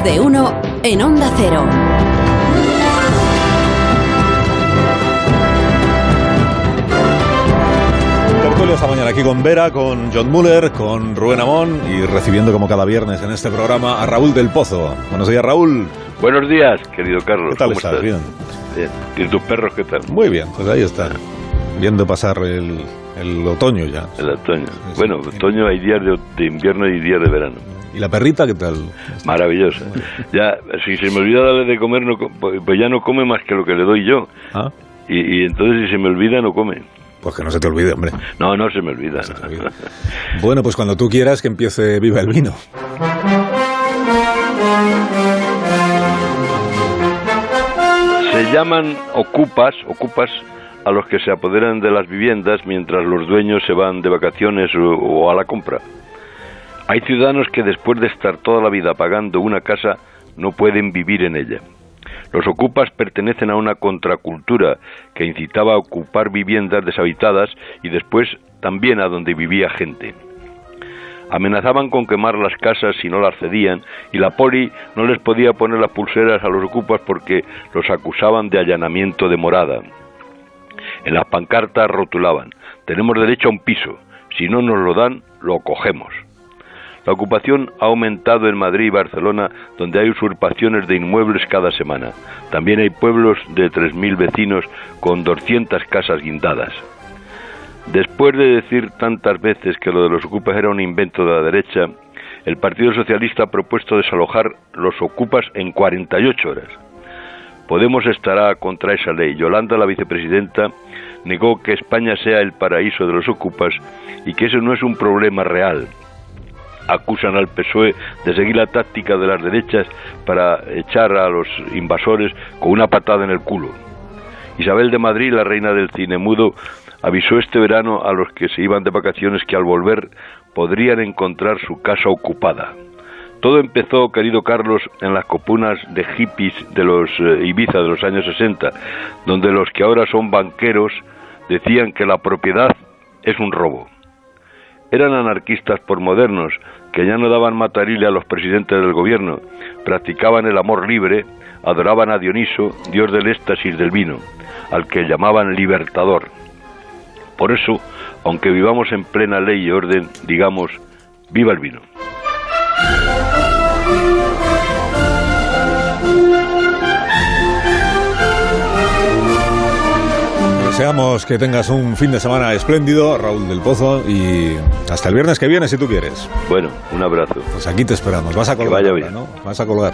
Más de uno en Onda Cero. Tertulia esta mañana aquí con Vera, con John Muller, con Rubén Amón y recibiendo como cada viernes en este programa a Raúl del Pozo. Buenos días, Raúl. Buenos días, querido Carlos. ¿Qué tal ¿Cómo estás? Bien. Bien. ¿Y tus perros qué tal? Muy bien, pues ahí está. Viendo pasar el, el otoño ya. El otoño. Bueno, otoño hay días de, de invierno y días de verano. ¿Y la perrita qué tal? Maravillosa. Ya, si se me olvida darle de comer, no, pues pues ya no come más que lo que le doy yo. Ah, Y, y entonces si se me olvida, no come. pues que no se te olvide, hombre. No, no se me olvida. Se te olvide. Bueno, pues cuando tú quieras que empiece Viva el Vino. Se llaman ocupas, ocupas a los que se apoderan de las viviendas mientras los dueños se van de vacaciones o, o a la compra. Hay ciudadanos que después de estar toda la vida pagando una casa no pueden vivir en ella. Los ocupas pertenecen a una contracultura que incitaba a ocupar viviendas deshabitadas y después también a donde vivía gente. Amenazaban con quemar las casas si no las cedían y la poli no les podía poner las pulseras a los ocupas porque los acusaban de allanamiento de morada. En las pancartas rotulaban, tenemos derecho a un piso, si no nos lo dan, lo cogemos. La ocupación ha aumentado en Madrid y Barcelona, donde hay usurpaciones de inmuebles cada semana. También hay pueblos de 3.000 vecinos con 200 casas guindadas. Después de decir tantas veces que lo de los ocupas era un invento de la derecha, el Partido Socialista ha propuesto desalojar los ocupas en 48 horas. Podemos estará contra esa ley. Yolanda, la vicepresidenta, negó que España sea el paraíso de los ocupas y que eso no es un problema real. Acusan al PSOE de seguir la táctica de las derechas para echar a los invasores con una patada en el culo. Isabel de Madrid, la reina del cine mudo, avisó este verano a los que se iban de vacaciones que al volver podrían encontrar su casa ocupada. Todo empezó, querido Carlos, en las copunas de hippies de los eh, Ibiza de los años 60, donde los que ahora son banqueros decían que la propiedad es un robo. Eran anarquistas por modernos, que ya no daban matarile a los presidentes del gobierno, practicaban el amor libre, adoraban a Dioniso, dios del éxtasis del vino, al que llamaban libertador. Por eso, aunque vivamos en plena ley y orden, digamos, viva el vino. Deseamos que tengas un fin de semana espléndido, Raúl del Pozo, y hasta el viernes que viene, si tú quieres. Bueno, un abrazo. Pues aquí te esperamos. Vas a colgar, vaya bien. ¿no? Vas a colgar.